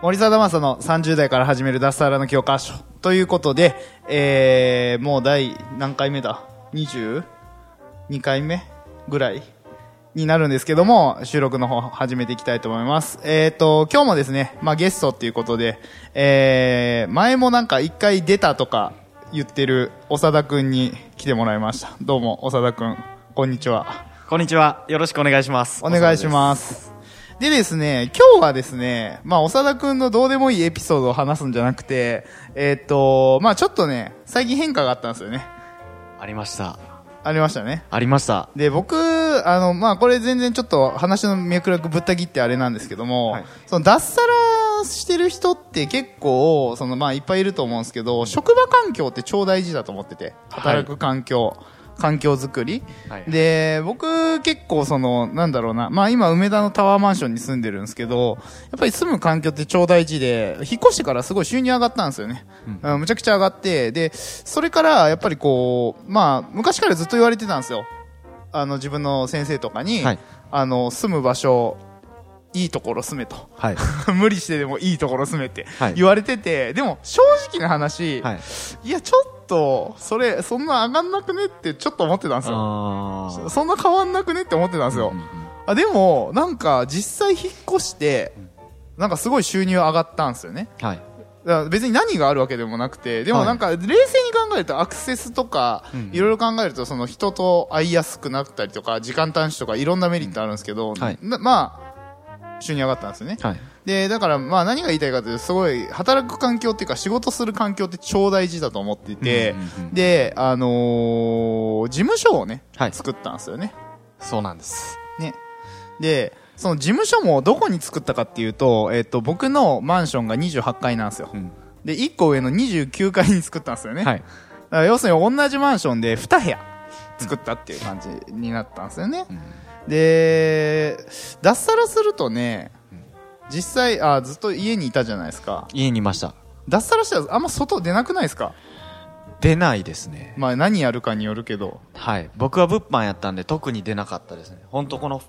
森貞正の30代から始める脱サラの教科書ということで、えー、もう第何回目だ ?22 回目ぐらいになるんですけども、収録の方始めていきたいと思います。えーと、今日もですね、まあゲストっていうことで、えー、前もなんか一回出たとか言ってる長田くんに来てもらいました。どうも、長田くん、こんにちは。こんにちは。よろしくお願いします。お願いします。でですね、今日はですね、まあ、長田くんのどうでもいいエピソードを話すんじゃなくて、えーっと、まあ、ちょっとね、最近変化があったんですよね。ありました。ありましたね。ありました。で、僕、あの、まあ、これ全然ちょっと話の脈絡ぶった切ってあれなんですけども、はいその脱サラしてる人って結構、そのまあ、いっぱいいると思うんですけど、職場環境って超大事だと思ってて、働く環境、環境づくり。はいで、僕結構その、なんだろうな、まあ今梅田のタワーマンションに住んでるんですけど、やっぱり住む環境って超大事で、引っ越してからすごい収入上がったんですよね。うんむちゃくちゃ上がって、で、それからやっぱりこう、まあ昔からずっと言われてたんですよ。あの自分の先生とかに、はいあの、住む場所、いいところ住めと。はい。無理してでもいいところ住めってはい言われてて、でも正直な話、はい。いやちょっと、それ、そんな上がんなくねってちょっと思ってたんですよ。そんな変わんなくねって思ってたんですよ。うんうんあでも、なんか実際引っ越して、なんかすごい収入上がったんですよね。はい。別に何があるわけでもなくて、でもはいなんか冷静に考えるとアクセスとかうん、いろいろ考えるとその人と会いやすくなったりとか、時間短縮とかいろんなメリットあるんですけど、はいなまあ、収入上がったんですよね。はい。で、だからまあ何が言いたいかというと、すごい働く環境っていうか仕事する環境って超大事だと思っていて、うんうんうんで、あのー事務所をね、はい作ったんですよね。そうなんです。ね。で、その事務所もどこに作ったかっていうと、えっ、と、僕のマンションが28階なんですよ。うん。で、1個上の29階に作ったんですよね。はい。だから要するに同じマンションで2部屋作ったっていう感じになったんですよね。うんで、脱サラするとね、実際、あ、ずっと家にいたじゃないですか。家にいました。脱サラしたらあんま外出なくないですか？出ないですね。まあ何やるかによるけど。はい。僕は物販やったんで特に出なかったですね。本当この、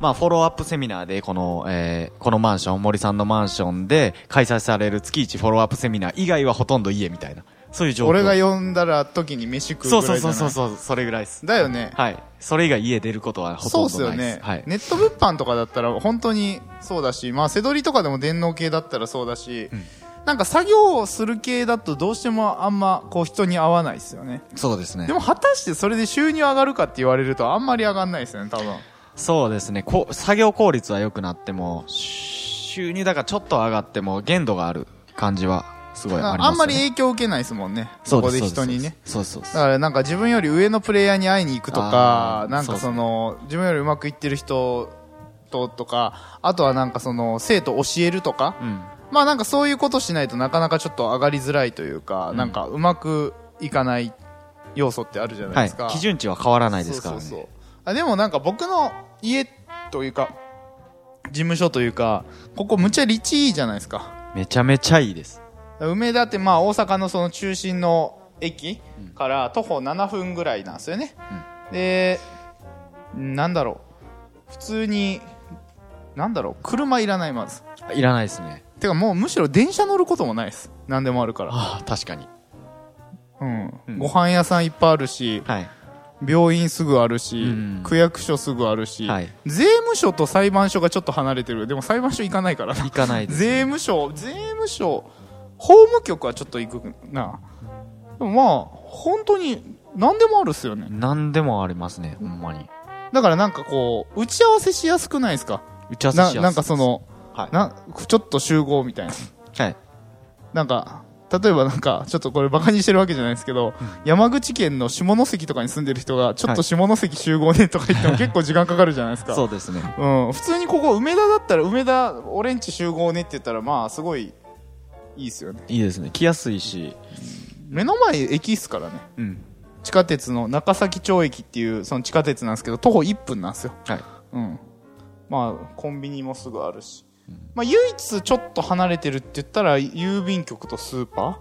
まあ、フォローアップセミナーで、この、えー、このマンション、森さんのマンションで開催される月1フォローアップセミナー以外はほとんど家みたいな。そういう状況。俺が呼んだら時に飯食うぐそうらいじゃない？そうそうそう、そうそれぐらいです。だよね。はい。それ以外家出ることはほとんどないです。ね、はい。ネット物販とかだったら本当にそうだし、まあ、背取りとかでも電脳系だったらそうだし、うんなんか作業をする系だとどうしてもあんまこう人に合わないですよね。そうですねで。も果たしてそれで収入上がるかって言われるとあんまり上がんないですよね、多分。そうですね。こ作業効率は良くなっても、収入だからちょっと上がっても限度がある感じはすごいあね。あんまり影響を受けないですもんね。そこで人にね。。そうそうだからなんか自分より上のプレイヤーに会いに行くとかなんかその、自分よりうまくいってる人ととか、あとはなんかその、生徒教えるとか、うん。まあなんかそういうことしないとなかなかちょっと上がりづらいというか、うんなんかうまくいかない要素ってあるじゃないはいですか。。基準値は変わらないですからね。そうそうあでもなんか僕の家というか、事務所というか、ここむちゃ立地いいじゃないですか。めちゃめちゃいいです。梅田ってまあ大阪のその中心の駅から徒歩7分ぐらいなんですよね。で、なんだろう。普通に、なんだろう。車いらないまず。いらないですね。てかもうむしろ電車乗ることもないです。何でもあるから。ああ、確かに。うん。うんご飯屋さんいっぱいあるし、はい。病院すぐあるし、うん区役所すぐあるし、はい税務署と裁判所がちょっと離れてる。でも裁判所行かないからな行。かないです、税務署、税務署、法務局はちょっと行くな。でもまあ、本当に何でもあるっすよね。何でもありますね、ほんまに。だからなんかこう、打ち合わせしやすくないですか？打ち合わせしやすいななんかそ、の、はい。な、ちょっと集合みたいな。はい。なんか、例えばなんか、ちょっとこれバカにしてるわけじゃないですけど、山口県の下関とかに住んでる人が、ちょっと下関集合ねとか言っても結構時間かかるじゃないですか。そうですね。うん。普通にここ、梅田だったら、梅田、俺んち集合ねって言ったら、まあ、すごい、いいですよね。いいですね。来やすいし。目の前駅っすからね。うん。地下鉄の中崎町駅っていう、その地下鉄なんですけど、徒歩1分なんですよ。はい。うん。まあ、コンビニもすぐあるし。まあ、唯一ちょっと離れてるって言ったら、郵便局とスーパ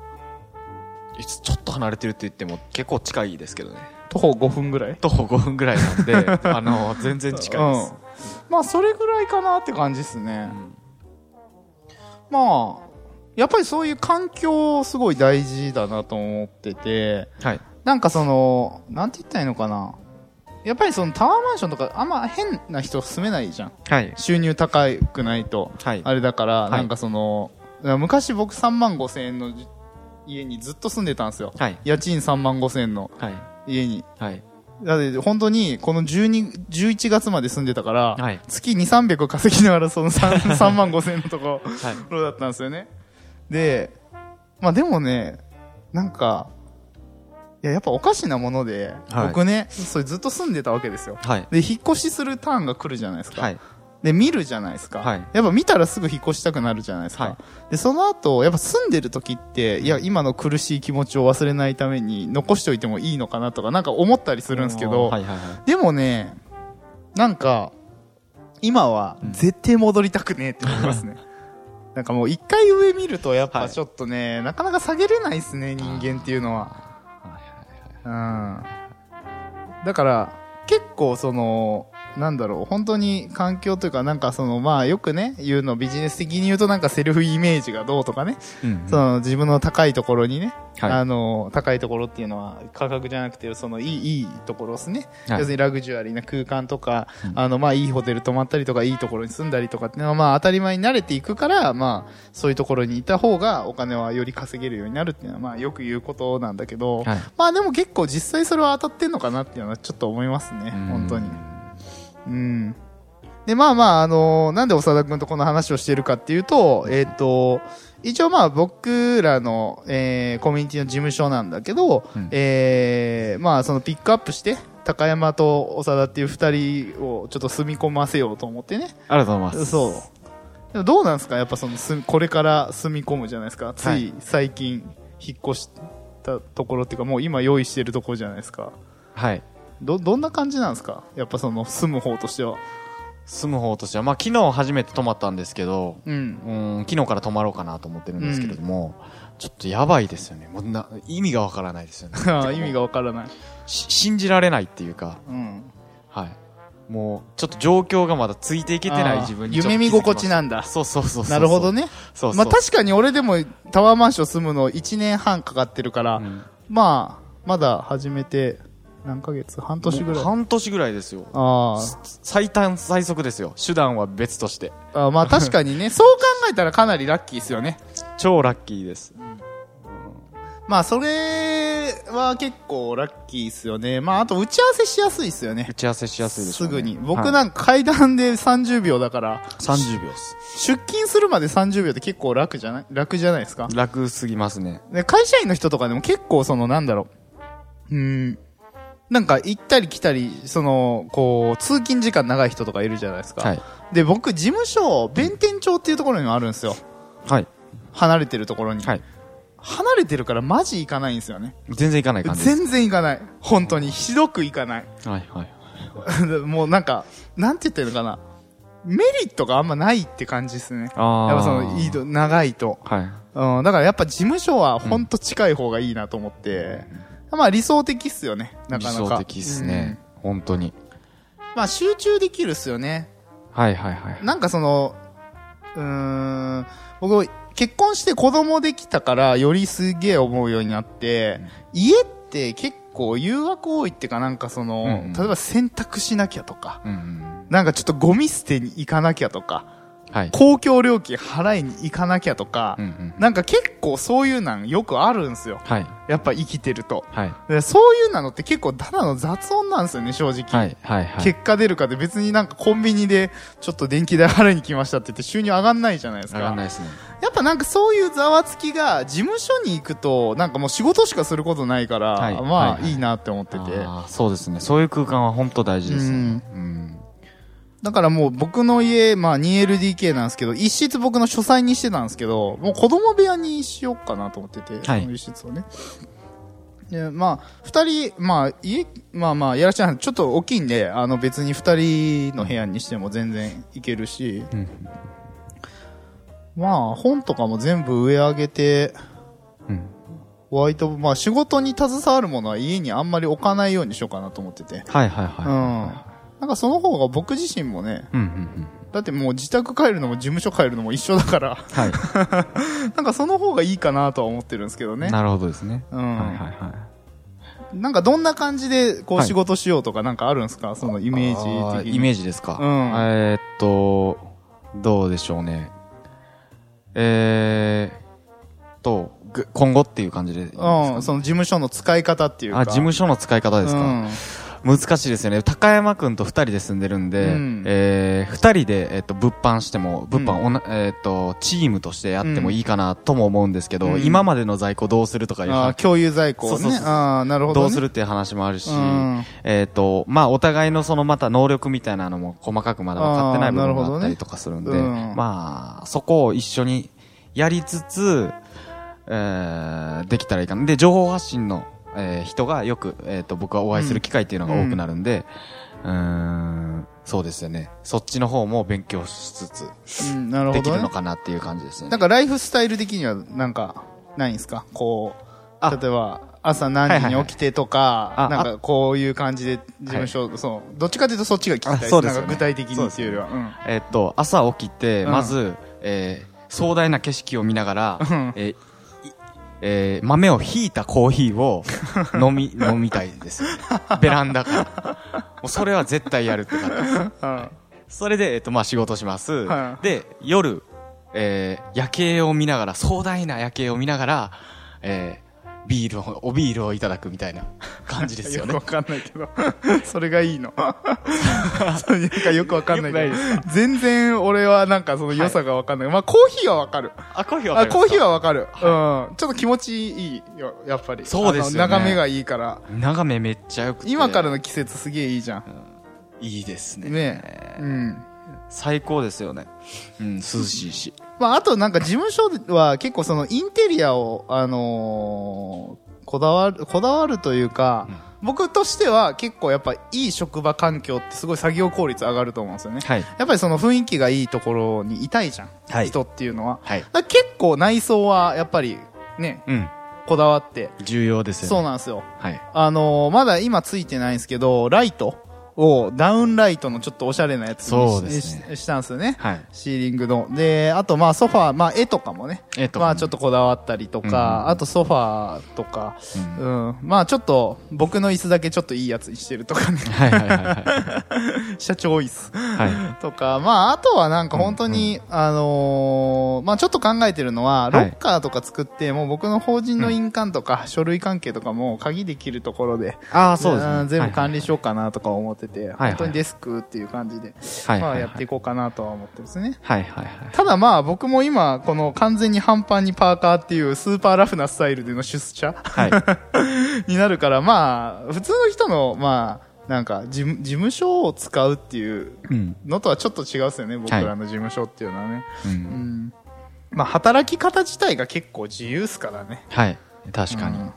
ーいつちょっと離れてるって言っても結構近いですけどね。徒歩5分ぐらい徒歩5分ぐらいなんで、あの、全然近いです。うんまあ、それぐらいかなって感じですね。まあ、やっぱりそういう環境すごい大事だなと思ってて、はい。なんかその、なんて言ったらいいのかな。やっぱりそのタワーマンションとかあんま変な人住めないじゃん。はい。収入高くないと。はい。あれだから、いなんかその、昔僕3万5千円の家にずっと住んでたんですよ。はい。家賃3万5千円のはい。家に。はい。だって本当にこの12 11月まで住んでたから、はい。月2、300稼ぎながらその 3, 3万5千円のとこはい。ろだったんですよね。で、まあでもね、なんか、いや、やっぱおかしなもので、はい僕ね、それずっと住んでたわけですよ。はい。で、引っ越しするターンが来るじゃないですか。はい。で、見るじゃないですか。はいやっぱ見たらすぐ引っ越したくなるじゃないですか。はいで、その後、やっぱ住んでる時って、いや、今の苦しい気持ちを忘れないために残しておいてもいいのかなとか、なんか思ったりするんですけど、はいはいはい。でもね、なんか、今は絶対戻りたくねえって思いますね。なんかもう一回上見るとやっぱちょっとね、なかなか下げれないですね、人間っていうのは。うん。だから、結構その、なんだろう、本当に環境というか、なんかその、まあよくね、言うのビジネス的に言うとなんかセルフイメージがどうとかね、うんその自分の高いところにね、はいあの、高いところっていうのは価格じゃなくて、そのいい、いいところですね。はい要するにラグジュアリーな空間とか、うんあの、まあいいホテル泊まったりとか、いいところに住んだりとかっていうのはまあ当たり前に慣れていくから、まあそういうところにいた方がお金はより稼げるようになるっていうのはまあよく言うことなんだけど、はい。まあでも結構実際それは当たってんのかなっていうのはちょっと思いますね、本当に。うん。で、まあまあ、あのーなんで長田くんとこの話をしているかっていうと、えっ、と、一応まあ僕らの、えーコミュニティの事務所なんだけど、うんえーまあそのピックアップして、高山と長田っていう二人をちょっと住み込ませようと思ってね。ありがとうございます。そう。どうなんですか？やっぱその住み、これから住み込むじゃないですか。つはいい最近引っ越したところっていうか、もう今用意してるところじゃないですか。はい。ど、どんな感じなんですか？やっぱその住む方としては。住む方としては、まあ昨日初めて泊まったんですけど、うん。うん、昨日から泊まろうかなと思ってるんですけれども、ちょっとやばいですよね。もうな、意味がわからないですよね。意味がわからない。し信じられないっていうか、うん。はい。もう、ちょっと状況がまだついていけてない自分に夢見心地ななんだ。そうそうそう。なるほど。ね。そうそう。まあ確かに俺でもタワーマンション住むの1年半かかってるから、うんまあ、まだ始めて何ヶ月？半年ぐらい。半年ぐらいですよ。あ最短最速ですよ。手段は別として。ーあー。まあ確かにね、そう考えたらかなりラッキーですよね。超ラッキーです。まあそれは結構ラッキーですよね。まああと打ち合わせしやすいですよね打。ち合わせしやすいでしょう、ね。すぐに。僕はいなんか階段で30秒だから、30秒です。出勤するまで30秒って結構楽じゃない？楽じゃないですか？楽すぎますね。で、会社員の人とかでも結構そのなんだろう。うーん。なんか行ったり来たり、その、こう、通勤時間長い人とかいるじゃないですか。はい。で、僕、事務所、弁天町っていうところにもあるんですよ。はい。離れてるところに。はい。離れてるからマジ行かないんですよね。全然いかない感じ。全然行かない。本当に。ひどく行かない。はいはい。もうなんか、なんて言ってるのかな。メリットがあんまないって感じですね。あやっぱその、いいと、長いと。はい。うん、だからやっぱ事務所はほんと近い方がいいなと思って、まあ理想的っすよね、なかなか。理想的っすね。本当に。うん。まあ集中できるっすよね。はいはいはい。なんかその、うーん、僕、結婚して子供できたからよりすげえ思うようになって、家って結構誘惑多いっていうかなんかその、うんうん例えば洗濯しなきゃとか、うんうん。なんかちょっとゴミ捨てに行かなきゃとか、はい。公共料金払いに行かなきゃとか、うんうん。なんか結構そういうなんよくあるんですよ。はい。やっぱ生きてると。はい。でそういうなのって結構ただの雑音なんですよね、正直。はい。はい。はい。結果出るかで別になんかコンビニでちょっと電気代払いに来ましたって言って収入上がんないじゃないですか。上がんないですね。やっぱなんかそういうざわつきが事務所に行くとなんかもう仕事しかすることないから、はいまあはいはいいいなって思ってて。そうですね。そういう空間は本当大事ですね。うんうん。だからもう僕の家、まあ 2LDK なんですけど、一室僕の書斎にしてたんですけど、もう子供部屋にしようかなと思ってて、はいその一室をね。で、まあ、二人、まあ、家、まあまあ、やらしゃない、ちょっと大きいんで、あの別に二人の部屋にしても全然いけるし、うんまあ、本とかも全部上上げて、うん。割と、まあ仕事に携わるものは家にあんまり置かないようにしようかなと思ってて。はいはいうん。はなんかその方が僕自身もね、い。うんうんうん。だってもう自宅帰るのも事務所帰るのも一緒だから、はい。なんかその方がいいかなとは思ってるんですけどね。なるほどですね。うん。はいはいはい。なんかどんな感じでこうはい仕事しようとかなんかあるんですか？そのイメージ的に。イメージですか？うんえーっと、どうでしょうね。えー、と、ぐ今後っていう感じでうん、その事務所の使い方っていうか。あ、事務所の使い方ですか、うん難しいですよね。高山くんと二人で住んでるんで、うんえー、二人で、えっと、物販しても、物販、おなえっと、チームとしてやってもいいかなとも思うんですけど、うん今までの在庫どうするとかいう話あ共有在庫をね。そうそうああ、なるほど、ね。どうするっていう話もあるし、うんえっ、と、まあ、お互いのそのまた能力みたいなのも細かくまだ分かってない部分あーなるほどねがあったりとかするんで、うんまあ、そこを一緒にやりつつ、えー、できたらいいかな。で、情報発信の、えー人がよく、えっ、と、僕はお会いする機会っていうのが多くなるんで、うーん、そうですよね。そっちの方も勉強しつつ、うん、なるほど、ね。できるの。かなっていう感じですね。なんかライフスタイル的にはなんか、ないんですか？こう、あ。例えば、朝何時に起きてとか、はいはいはいなんかこういう感じで事務所、そう、どっちかというとそっちが聞きたいです。あそうですよね。具体的にっていうよりは。うん。えっと、朝起きて、うん。まず、えー壮大な景色を見ながらうん、えーいえー豆をひいたコーヒーを 飲み、飲みたいです。ベランダから。もうそれは絶対やるって感じです。うんそれで、えっと、まあ、仕事します。はいで、夜、えー夜景を見ながら、壮大な夜景を見ながら、えービールを、おビールをいただくみたいな感じですよね よくわ。かんないけど。それがいいの。なんかよくわかんないけど。全然俺はなんかその良さがわかんない。まあコーヒーはわかる。あ、コーヒーはあ、コーヒーははわかる。うん。ちょっと気持ちいいよ、やっぱり。そうですよね眺めがいいから。眺めめっちゃ良くて。今からの季節すげえいいじゃん。いいですね。ねえ。うん。最高ですよね。うん、涼しいし。まあ、あとなんか事務所は結構そのインテリアを、あのーこだわる、こだわるというか、僕としては結構やっぱいい職場環境ってすごい作業効率上がると思うんですよね。はい。やっぱりその雰囲気がいいところにいたいじゃん。はい人っていうのは。はい。だ結構内装はやっぱりね、うん。こだわって。重要ですよね。そうなんですよ。はい。あのーまだ今ついてないんですけど、ライトをダウンライトのちょっとおしゃれなやつにそうですねししたんですよね。はい。シーリングの。で、あとまあソファー、まあ絵とかもね。えっと、まあちょっとこだわったりとか、うんあとソファーとか、ううん。まあちょっと僕の椅子だけちょっといいやつにしてるとかね。社長椅子はい。とか、まああとはなんか本当に、あのーまあちょっと考えてるのは、ロはいッカーとか作って、もう僕の法人の印鑑とか、書類関係とかも鍵できるところで、ああ、そうですね。ん全部管理しようかなとか思ってて、はい本当にデスクっていう感じで、はい。まあはい。やっていこうかなとは思ってますね。はいはいはい。ただまあ僕も今この完全に半パンにパーカーっていうスーパーラフなスタイルでの出社はい。になるからまあ普通の人のまあなんか事務事務所を使うっていううん。のとはちょっと違うですよね僕らの事務所っていうのはね。う。うんん。まあ働き方自体が結構自由っすからね。はい。確かに。うん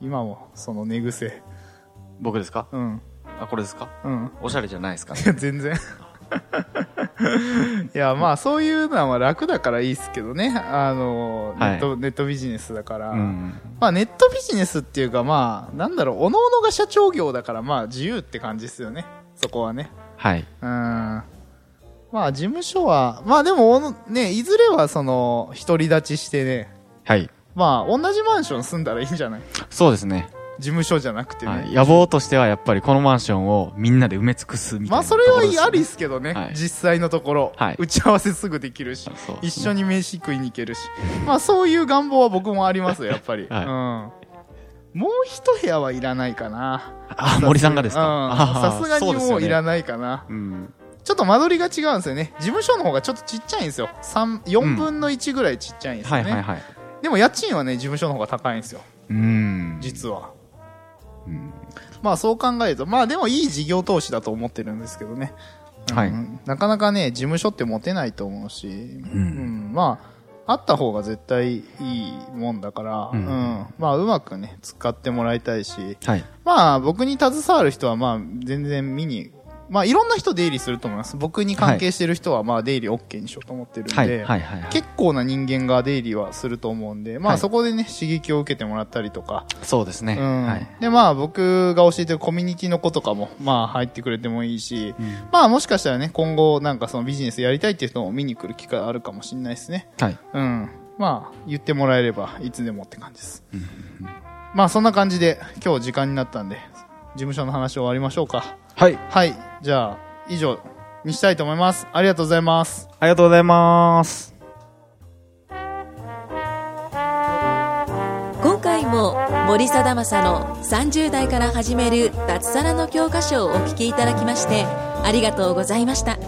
今もその寝癖。僕ですか？うん。あ、これですか？うん。おしゃれじゃないですか？いや、全然。いや、まあ、そういうのは楽だからいいっすけどね。あの、ネはいット、ネットビジネスだから。うん。まあ、ネットビジネスっていうか、まあ、なんだろう、おのおのが社長業だから、まあ、自由って感じですよね。そこはね。はい。うん。まあ、事務所は、まあでも、ね、いずれはその、独り立ちしてね、はい。まあ、同じマンション住んだらいいんじゃない？そうですね。事務所じゃなくてね、はい、野望としてはやっぱりこのマンションをみんなで埋め尽くすみたいなまあそれはありっすけどね、はい実際のところ、はい。打ち合わせすぐできるし。ね一緒に飯食いに行けるし。まあそういう願望は僕もありますよやっぱり、はい。うん、もう一部屋はいらないかな。あ森さんがですか？さすがにもういらい、ないかな、うん、ちょっと間取りが違うんですよね。事務所の方がちょっとちっちゃいんですよ。三4分の1ぐらいちっちゃいんですよね、はいはいはい。でも家賃はね事務所の方が高いんですよ。うん。実はうん。まあそう考えるとまあでもいい事業投資だと思ってるんですけどね、うん。はい。なかなかね事務所って持てないと思うし、うん。まああった方が絶対いいもんだから、ううんん。まあうまくね使ってもらいたいし。はい。まあ僕に携わる人はまあ全然見にまあいろんな人出入りすると思います。僕に関係してる人はまあ出入り OK にしようと思ってるんで、結構な人間が出入りはすると思うんで、まはい。あそこでね刺激を受けてもらったりとか、そうですね、うん。はい。でまあ僕が教えてるコミュニティの子とかもまあ入ってくれてもいいし、まあもしかしたらね今後なんかそのビジネスやりたいっていう人も見に来る機会あるかもしれないですね。はい。うん。まあ言ってもらえればいつでもって感じです、まあそんな感じで今日時間になったんで事務所の話終わりましょうかはい。はい。じゃあ以上にしたいと思います。ありがとうございます。ありがとうございます。今回も森貞正の30代から始める脱サラの教科書をお聞きいただきましてありがとうございました。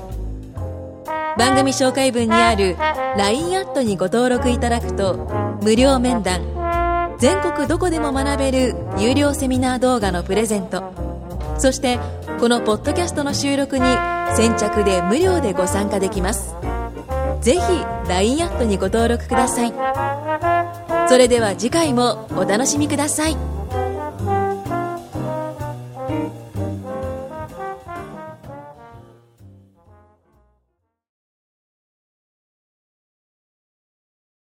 番組紹介文にある LINE アットにご登録いただくと無料面談全国どこでも学べる有料セミナー動画のプレゼントそしてこのポッドキャストの収録に先着で無料でご参加できます。ぜひ LINE アットにご登録ください。それでは次回もお楽しみください。